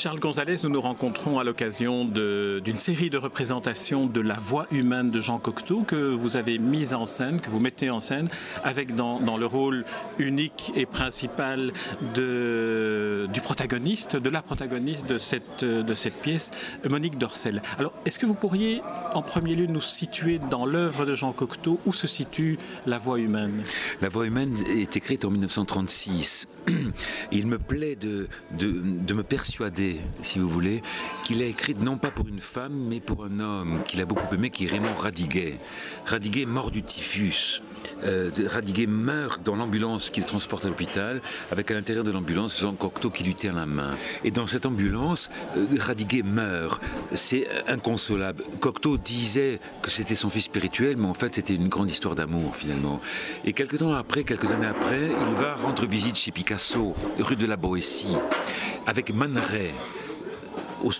Charles Gonzalez, nous nous rencontrons à l'occasion d'une série de représentations de la voix humaine de Jean Cocteau que vous avez mise en scène, que vous mettez en scène, avec dans, le rôle unique et principal du protagoniste, de la protagoniste de cette, pièce, Monique Dorcel. Alors, est-ce que vous pourriez en premier lieu nous situer dans l'œuvre de Jean Cocteau? Où se situe la voix humaine? La voix humaine est écrite en 1936. Il me plaît de me persuader si vous voulez, qu'il a écrite non pas pour une femme, mais pour un homme qu'il a beaucoup aimé, qui est Raymond Radiguet. Radiguet mort du typhus. Euh, Radiguet meurt dans l'ambulance qu'il transporte à l'hôpital, avec à l'intérieur de l'ambulance Jean Cocteau qui lui tient la main. Et dans cette ambulance, euh, Radiguet meurt. C'est inconsolable. Cocteau disait que c'était son fils spirituel, mais en fait c'était une grande histoire d'amour finalement. Et quelques temps après, quelques années après, il va rendre visite chez Picasso, rue de la Boétie, avec Man au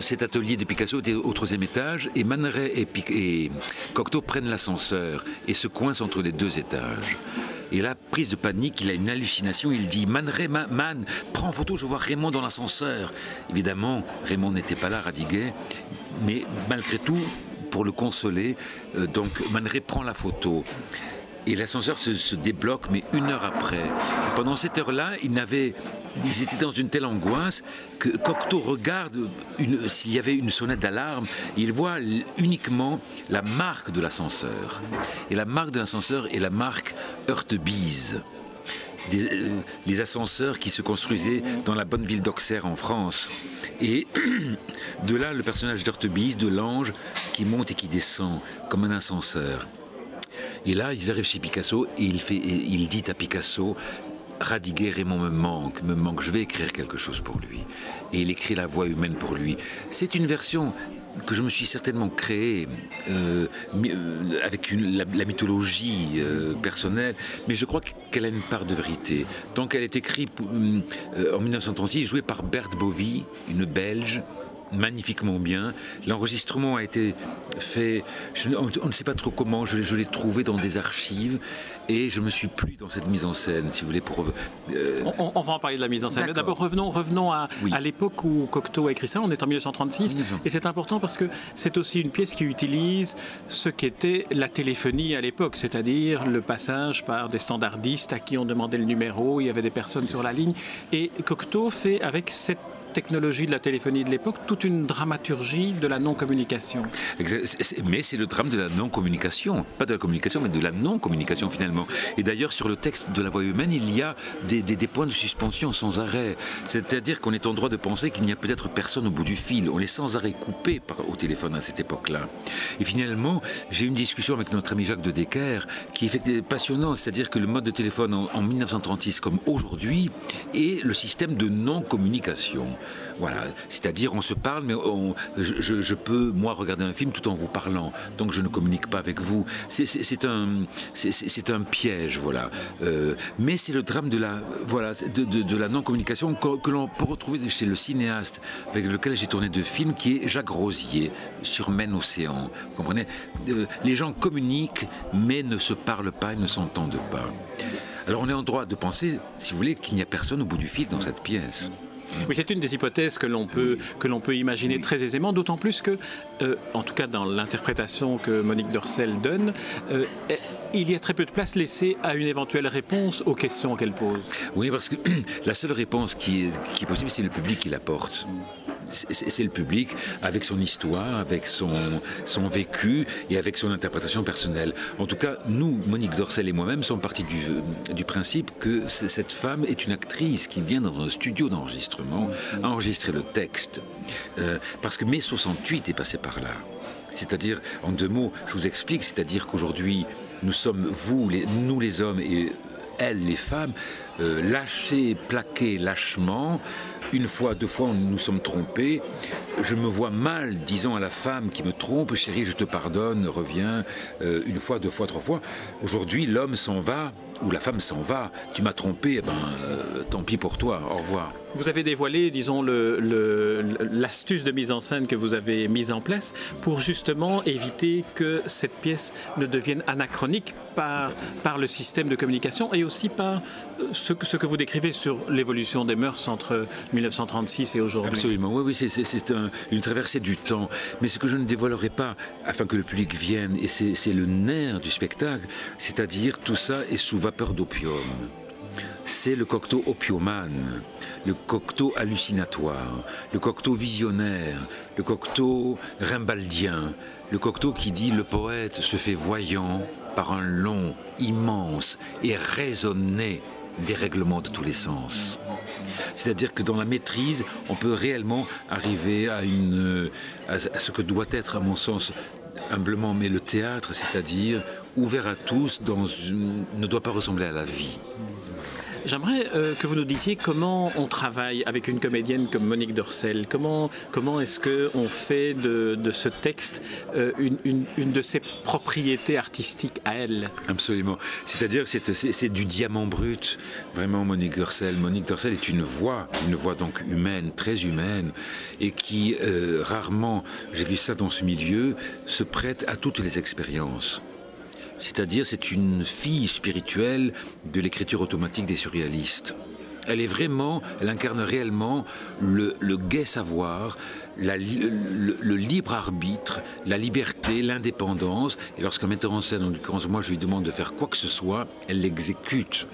cet atelier de Picasso était au troisième étage et Man et, et Cocteau prennent l'ascenseur et se coincent entre les deux étages. Et là, prise de panique, il a une hallucination. Il dit Man, Man, prends photo, je vois Raymond dans l'ascenseur. Évidemment, Raymond n'était pas là, Radiguet. Mais malgré tout, pour le consoler, euh, donc Man prend la photo. Et l'ascenseur se, débloque, mais une heure après. Pendant cette heure-là, ils, ils étaient dans une telle angoisse que Cocteau regarde s'il y avait une sonnette d'alarme. Il voit uniquement la marque de l'ascenseur. Et la marque de l'ascenseur est la marque Heurtebise. Euh, les ascenseurs qui se construisaient dans la bonne ville d'Auxerre en France. Et de là, le personnage d'Heurtebise, de l'ange, qui monte et qui descend comme un ascenseur. Et là, ils arrivent chez Picasso et il, fait, il dit à Picasso Radiguet, Raymond me manque, me manque, je vais écrire quelque chose pour lui. Et il écrit la voix humaine pour lui. C'est une version que je me suis certainement créée euh, euh, avec la, mythologie euh, personnelle, mais je crois qu'elle a une part de vérité. Donc elle est écrite en 1936, jouée par Berthe Bovy, une Belge, magnifiquement bien. L'enregistrement a été fait, on, ne sait pas trop comment, je, l'ai trouvé dans des archives et je me suis plu dans cette mise en scène, si vous voulez. Pour, euh, on, va en parler de la mise en scène. D'abord, revenons, revenons à, à l'époque où Cocteau a écrit ça, on est en 1936, et c'est important parce que c'est aussi une pièce qui utilise ce qu'était la téléphonie à l'époque, c'est-à-dire le passage par des standardistes à qui on demandait le numéro, il y avait des personnes sur la ligne, et Cocteau fait avec cette technologie de la téléphonie de l'époque, toute une dramaturgie de la non-communication. Mais c'est le drame de la non-communication, pas de la communication, mais de la non-communication finalement. Et d'ailleurs, sur le texte de la voix humaine, il y a des, points de suspension sans arrêt. C'est-à-dire qu'on est en droit de penser qu'il n'y a peut-être personne au bout du fil. On est sans arrêt coupé au téléphone à cette époque-là. Et finalement, j'ai eu une discussion avec notre ami Jacques de Decker qui est passionnant, c'est-à-dire que le mode de téléphone en 1936 comme aujourd'hui est le système de non-communication. Voilà, c'est-à-dire on se parle, mais je, peux moi regarder un film tout en vous parlant, donc je ne communique pas avec vous. C'est un, c'est un piège, voilà. Euh, mais c'est le drame de la, voilà, de, la non-communication que, l'on peut retrouver chez le cinéaste avec lequel j'ai tourné deux films, qui est Jacques Rosier sur Maine Océan. Vous comprenez? Euh, Les gens communiquent, mais ne se parlent pas et ne s'entendent pas. Alors on est en droit de penser, si vous voulez, qu'il n'y a personne au bout du fil dans cette pièce. Oui, c'est une des hypothèses que l'on peut, peut imaginer très aisément, d'autant plus que, euh, en tout cas dans l'interprétation que Monique Dorcel donne, euh, il y a très peu de place laissée à une éventuelle réponse aux questions qu'elle pose. Oui, parce que la seule réponse qui est, qui est possible, c'est le public qui l'apporte c'est le public avec son histoire, avec son, son vécu et avec son interprétation personnelle. En tout cas, nous, Monique Dorcel et moi-même, sommes partis du, du principe que cette femme est une actrice qui vient dans un studio d'enregistrement enregistrer le texte. Euh, parce que mai 68 est passé par là. C'est-à-dire, en deux mots, je vous explique, c'est-à-dire qu'aujourd'hui, nous sommes, vous, les, nous les hommes, et elles, les femmes, euh, lâchés, plaqués lâchement, une fois, deux fois, nous nous sommes trompés. Je me vois mal disant à la femme qui me trompe, chérie, je te pardonne, reviens, euh, une fois, deux fois, trois fois. Aujourd'hui, l'homme s'en va où la femme s'en va. Tu m'as trompé, eh ben, euh, tant pis pour toi, au revoir. Vous avez dévoilé, disons, l'astuce de mise en scène que vous avez mise en place pour justement éviter que cette pièce ne devienne anachronique par, le système de communication et aussi par euh, ce, ce que vous décrivez sur l'évolution des mœurs entre 1936 et aujourd'hui. Absolument, oui, oui c'est une traversée du temps. Mais ce que je ne dévoilerai pas, afin que le public vienne, et c'est le nerf du spectacle, c'est-à-dire tout ça est sous vapeur d'opium c'est le cocteau opiomane, le cocteau hallucinatoire, le cocteau visionnaire, le cocteau rimbaldien, le cocteau qui dit le poète se fait voyant par un long, immense et raisonné dérèglement de tous les sens. C'est-à-dire que dans la maîtrise, on peut réellement arriver à, à ce que doit être, à mon sens, humblement, mais le théâtre, c'est-à-dire ouvert à tous, dans ne doit pas ressembler à la vie. J'aimerais euh, que vous nous disiez comment on travaille avec une comédienne comme Monique Dorcel. Comment, comment est-ce qu'on fait de, de, ce texte euh, une, une, une, de ses propriétés artistiques à elle? Absolument. C'est-à-dire que c'est du diamant brut, vraiment Monique Dorcel. Monique Dorcel est une voix, une voix donc humaine, très humaine, et qui euh, rarement, j'ai vu ça dans ce milieu, se prête à toutes les expériences. C'est-à-dire, c'est une fille spirituelle de l'écriture automatique des surréalistes. Elle est vraiment, elle incarne réellement le, gai savoir, le, le, libre arbitre, la liberté, l'indépendance. Et lorsqu'un metteur en scène, en l'occurrence moi, je lui demande de faire quoi que ce soit, elle l'exécute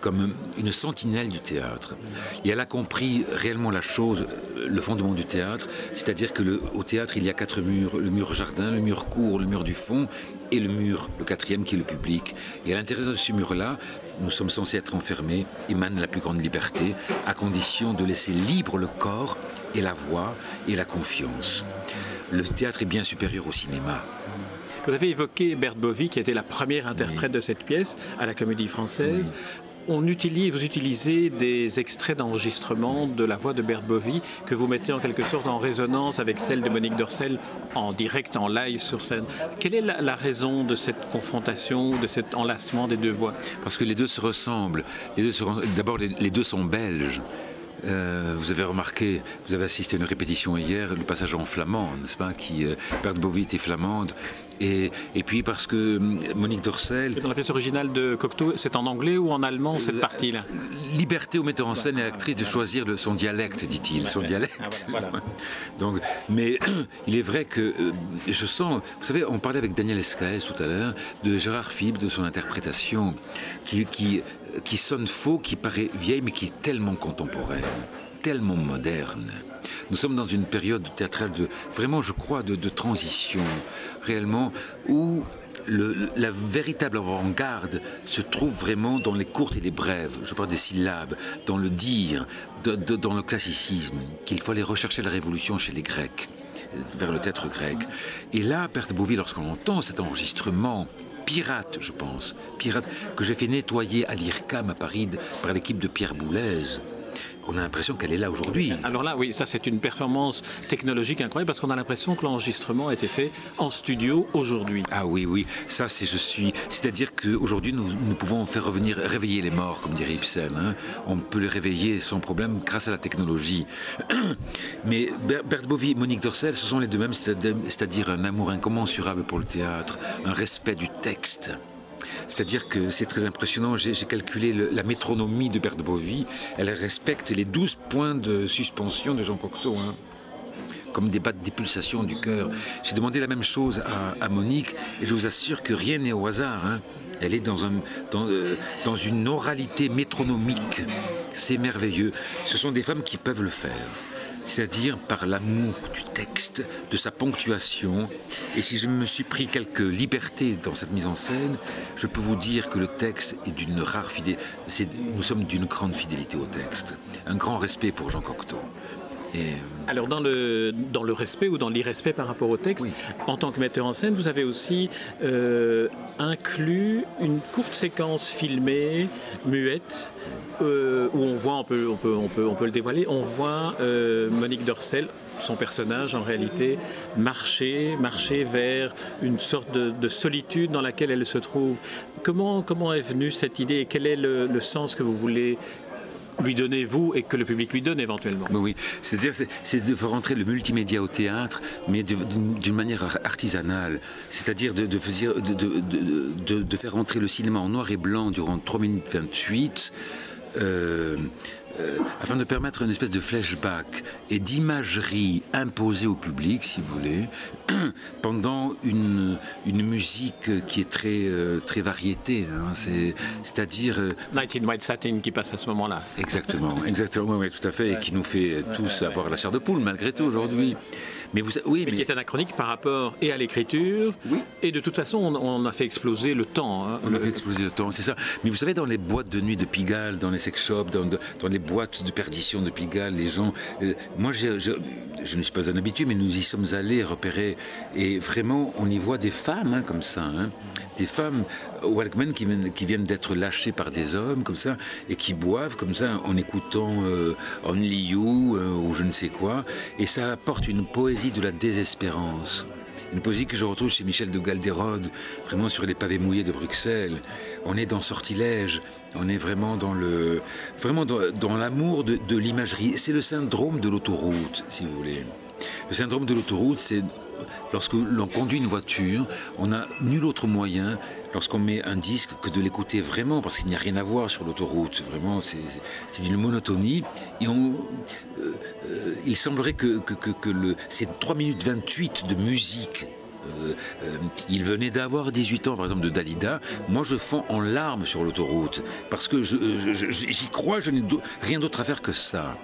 comme une sentinelle du théâtre. Et elle a compris réellement la chose, le fondement du théâtre, c'est-à-dire que le, au théâtre, il y a quatre murs, le mur jardin, le mur court, le mur du fond et le mur, le quatrième qui est le public. Et à l'intérieur de ce mur-là, nous sommes censés être enfermés, émane la plus grande liberté, à condition de laisser libre le corps et la voix et la confiance. Le théâtre est bien supérieur au cinéma. Vous avez évoqué Berthe Bovy, qui était la première interprète de cette pièce à la Comédie Française on utilise, vous utilisez des extraits d'enregistrement de la voix de Berthe Bovy que vous mettez en quelque sorte en résonance avec celle de Monique Dorcel en direct, en live sur scène. Quelle est la, raison de cette confrontation, de cet enlacement des deux voix? Parce que les deux se ressemblent. D'abord, les deux sont belges. Euh, vous avez remarqué, vous avez assisté à une répétition hier, le passage en flamand, n'est-ce pas qui, euh, Berthe Bovit est flamande. Et, et, puis parce que hum, Monique Dorcel... Dans la pièce originale de Cocteau, c'est en anglais ou en allemand cette partie-là Liberté au metteur en scène et à l'actrice de choisir le, son dialecte, dit-il. Son dialecte. Ah, Donc, mais il est vrai que euh, je sens... Vous savez, on parlait avec Daniel Escaes tout à l'heure de Gérard Philippe, de son interprétation, qui, qui qui sonne faux, qui paraît vieille, mais qui est tellement contemporaine, tellement moderne. Nous sommes dans une période théâtrale de, vraiment, je crois, de, transition, réellement, où la véritable avant-garde se trouve vraiment dans les courtes et les brèves, je parle des syllabes, dans le dire, dans le classicisme, qu'il faut aller rechercher la révolution chez les Grecs vers le théâtre grec. Et là, Perte Bouville, lorsqu'on entend cet enregistrement pirate, je pense, pirate, que j'ai fait nettoyer à l'IRCAM à Paris par l'équipe de Pierre Boulez on a l'impression qu'elle est là aujourd'hui. Alors là, oui, ça c'est une performance technologique incroyable parce qu'on a l'impression que l'enregistrement a été fait en studio aujourd'hui. Ah oui, oui, ça c'est je suis. C'est-à-dire qu'aujourd'hui nous, nous, pouvons faire revenir, réveiller les morts, comme dirait Ibsen. Hein. On peut les réveiller sans problème grâce à la technologie. Mais Bert Bovy, Monique Dorcel, ce sont les deux mêmes, c'est-à-dire un amour incommensurable pour le théâtre, un respect du texte. C'est-à-dire que c'est très impressionnant. J'ai calculé la métronomie de Berthe Bovy. Elle respecte les 12 points de suspension de Jean Cocteau. Hein, comme des battes des pulsations du cœur. J'ai demandé la même chose à, Monique et je vous assure que rien n'est au hasard. Hein. Elle est dans, euh, dans une oralité métronomique. C'est merveilleux. Ce sont des femmes qui peuvent le faire c'est-à-dire par l'amour du texte, de sa ponctuation. Et si je me suis pris quelques libertés dans cette mise en scène, je peux vous dire que le texte est d'une rare fidélité. Nous sommes d'une grande fidélité au texte, un grand respect pour Jean Cocteau. Alors dans le, dans le respect ou dans l'irrespect par rapport au texte, en tant que metteur en scène, vous avez aussi euh, inclus une courte séquence filmée, muette, euh, où on voit, on peut, on, peut, on, peut, on peut le dévoiler, on voit euh, Monique Dorcel, son personnage en réalité, marcher, marcher vers une sorte de, solitude dans laquelle elle se trouve. Comment, comment est venue cette idée et quel est le, le sens que vous voulez lui donnez vous et que le public lui donne éventuellement. Oui, c'est-à-dire c'est de faire rentrer le multimédia au théâtre, mais d'une manière artisanale, c'est-à-dire de, faire rentrer le cinéma en noir et blanc durant 3 minutes 28. Euh, euh, afin de permettre une espèce de flashback et d'imagerie imposée au public, si vous voulez, pendant une, une musique qui est très, euh, très variété. Hein. C'est-à-dire. Euh, Night in White Satin qui passe à ce moment-là. Exactement, exactement, oui, tout à fait, et qui nous fait tous avoir la chair de poule malgré tout aujourd'hui. Mais, vous, oui, mais, qui est anachronique par rapport et à l'écriture. Oui. Et de toute façon, on, a fait exploser le temps. Hein. On a fait exploser le temps, c'est ça. Mais vous savez, dans les boîtes de nuit de Pigalle, dans les sex shops, dans, dans les boîtes de perdition de Pigalle, les gens. Euh, moi, je, je, ne suis pas un habitué, mais nous y sommes allés repérer. Et vraiment, on y voit des femmes hein, comme ça. Hein. des femmes Walkman qui, qui viennent d'être lâchées par des hommes comme ça et qui boivent comme ça en écoutant euh, Only You euh, ou je ne sais quoi. Et ça apporte une poésie de la désespérance. Une poésie que je retrouve chez Michel de Galderode, vraiment sur les pavés mouillés de Bruxelles. On est dans Sortilège, on est vraiment dans le, vraiment dans, l'amour de, de l'imagerie. C'est le syndrome de l'autoroute, si vous voulez. Le syndrome de l'autoroute, c'est lorsque l'on conduit une voiture, on n'a nul autre moyen, lorsqu'on met un disque, que de l'écouter vraiment, parce qu'il n'y a rien à voir sur l'autoroute. Vraiment, c'est d'une monotonie. Euh, euh, il semblerait que, ces 3 minutes 28 de musique euh, il venait d'avoir 18 ans, par exemple, de Dalida. Moi, je fonds en larmes sur l'autoroute parce que j'y crois, je n'ai rien d'autre à faire que ça.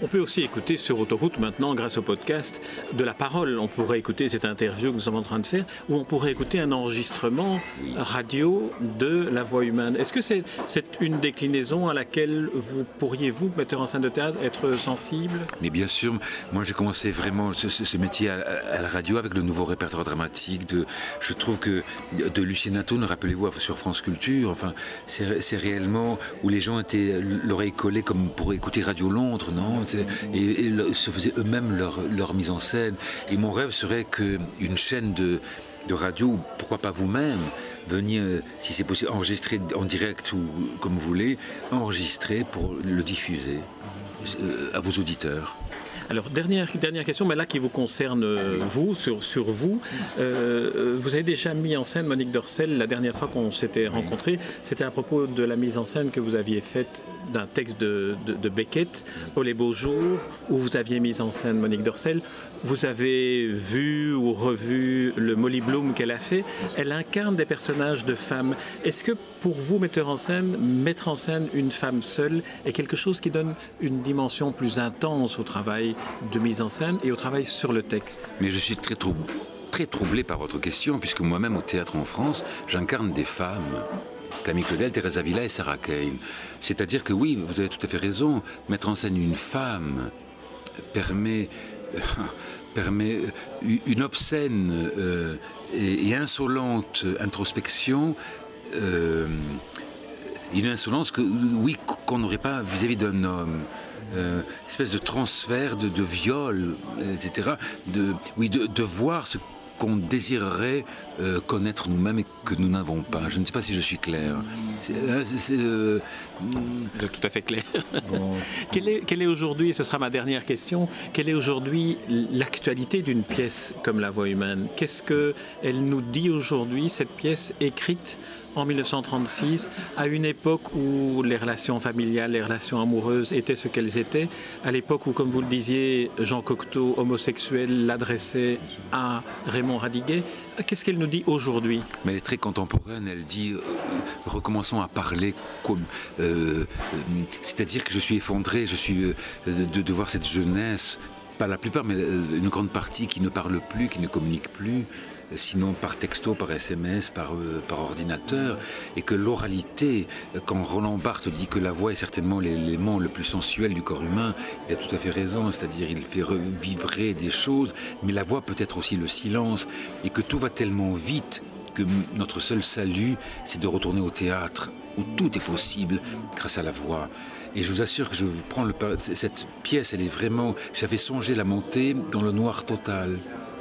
On peut aussi écouter sur Autoroute maintenant, grâce au podcast, de la parole. On pourrait écouter cette interview que nous sommes en train de faire, ou on pourrait écouter un enregistrement radio de la voix humaine. Est-ce que c'est une déclinaison à laquelle vous pourriez, vous, metteur en scène de théâtre, être sensible? Mais bien sûr, moi j'ai commencé vraiment ce, métier à, la radio avec le nouveau répertoire dramatique. De, je trouve que de Lucien Atone, rappelez-vous, sur France Culture, enfin, c'est réellement où les gens étaient l'oreille collée comme pour écouter Radio Londres, non? Et, se faisaient eux-mêmes leur, mise en scène. Et mon rêve serait qu'une chaîne de, radio, pourquoi pas vous-même, veniez, euh, si c'est possible, enregistrer en direct ou comme vous voulez, enregistrer pour le diffuser euh, à vos auditeurs. Alors, dernière, dernière question, mais là qui vous concerne euh, vous, sur, sur vous. vous avez déjà mis en scène Monique Dorcel la dernière fois qu'on s'était rencontrés. C'était à propos de la mise en scène que vous aviez faite d'un texte de, de, Beckett, Oh les beaux jours, où vous aviez mis en scène Monique Dorcel. Vous avez vu ou revu le Molly Bloom qu'elle a fait. Elle incarne des personnages de femmes. Est-ce que pour vous, metteur en scène, mettre en scène une femme seule est quelque chose qui donne une dimension plus intense au travail de mise en scène et au travail sur le texte? Mais je suis très très troublé par votre question, puisque moi-même au théâtre en France, j'incarne des femmes. Camille Claudel, Teresa Villa et Sarah Kane. C'est-à-dire que oui, vous avez tout à fait raison, mettre en scène une femme permet, permet une obscène euh, et, insolente introspection. Euh, une insolence que, oui, qu'on n'aurait pas vis-à-vis d'un homme. Euh, espèce de transfert, de, viol, etc. De, oui, de, de voir ce qu'on désirerait euh, connaître nous-mêmes et que nous n'avons pas. Je ne sais pas si je suis clair. C'est euh, euh, tout à fait clair. quelle est, quelle est aujourd'hui, ce sera ma dernière question, quelle est aujourd'hui l'actualité d'une pièce comme La Voix humaine? Qu'est-ce qu'elle nous dit aujourd'hui, cette pièce écrite en 1936, à une époque où les relations familiales, les relations amoureuses étaient ce qu'elles étaient, à l'époque où, comme vous le disiez, Jean Cocteau, homosexuel, l'adressait à Raymond Radiguet. Qu'est-ce qu'elle nous dit aujourd'hui? Mais elle est très contemporaine, elle dit euh, recommençons à parler comme. Euh, euh, c'est-à-dire que je suis effondré, je suis de, de voir cette jeunesse pas la plupart, mais une grande partie qui ne parle plus, qui ne communique plus, sinon par texto, par SMS, par, euh, par ordinateur, et que l'oralité, quand Roland Barthes dit que la voix est certainement l'élément le plus sensuel du corps humain, il a tout à fait raison, c'est-à-dire il fait revibrer des choses, mais la voix peut être aussi le silence, et que tout va tellement vite que notre seul salut, c'est de retourner au théâtre, où tout est possible grâce à la voix. Et je vous assure que je prends le, cette pièce, elle est vraiment. J'avais songé la monter dans le noir total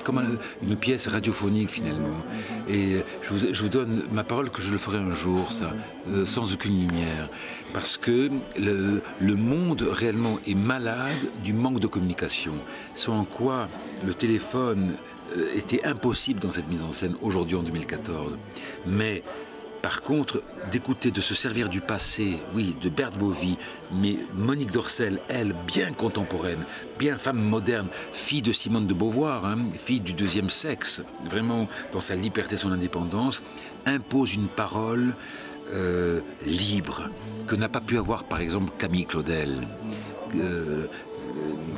comme une pièce radiophonique finalement. Et je vous, donne ma parole que je le ferai un jour, ça, euh, sans aucune lumière. Parce que le, monde réellement est malade du manque de communication. Sans quoi le téléphone euh, était impossible dans cette mise en scène aujourd'hui en 2014. Mais par contre, d'écouter, de se servir du passé, oui, de Berthe Bovy, mais Monique Dorcel, elle, bien contemporaine, bien femme moderne, fille de Simone de Beauvoir, hein, fille du deuxième sexe, vraiment dans sa liberté, son indépendance, impose une parole euh, libre que n'a pas pu avoir par exemple Camille Claudel. Euh,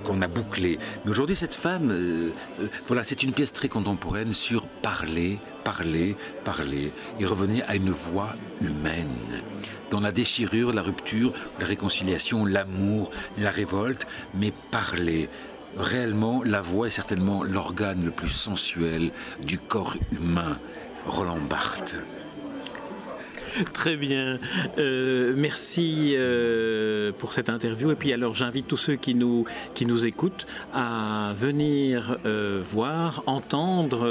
qu'on a bouclé. Mais aujourd'hui, cette femme, euh, euh, voilà, c'est une pièce très contemporaine sur parler, parler, parler, et revenir à une voix humaine. Dans la déchirure, la rupture, la réconciliation, l'amour, la révolte, mais parler. Réellement, la voix est certainement l'organe le plus sensuel du corps humain. Roland Barthes. Très bien. Euh, merci euh, pour cette interview. Et puis alors j'invite tous ceux qui nous, qui nous écoutent à venir euh, voir, entendre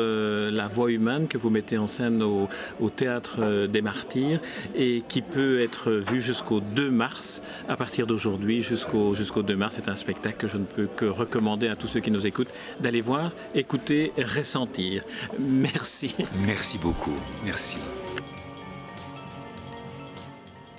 la voix humaine que vous mettez en scène au, Théâtre des Martyrs et qui peut être vu jusqu'au 2 mars. À partir d'aujourd'hui jusqu'au jusqu'au 2 mars, c'est un spectacle que je ne peux que recommander à tous ceux qui nous écoutent d'aller voir, écouter, ressentir. Merci. Merci beaucoup. Merci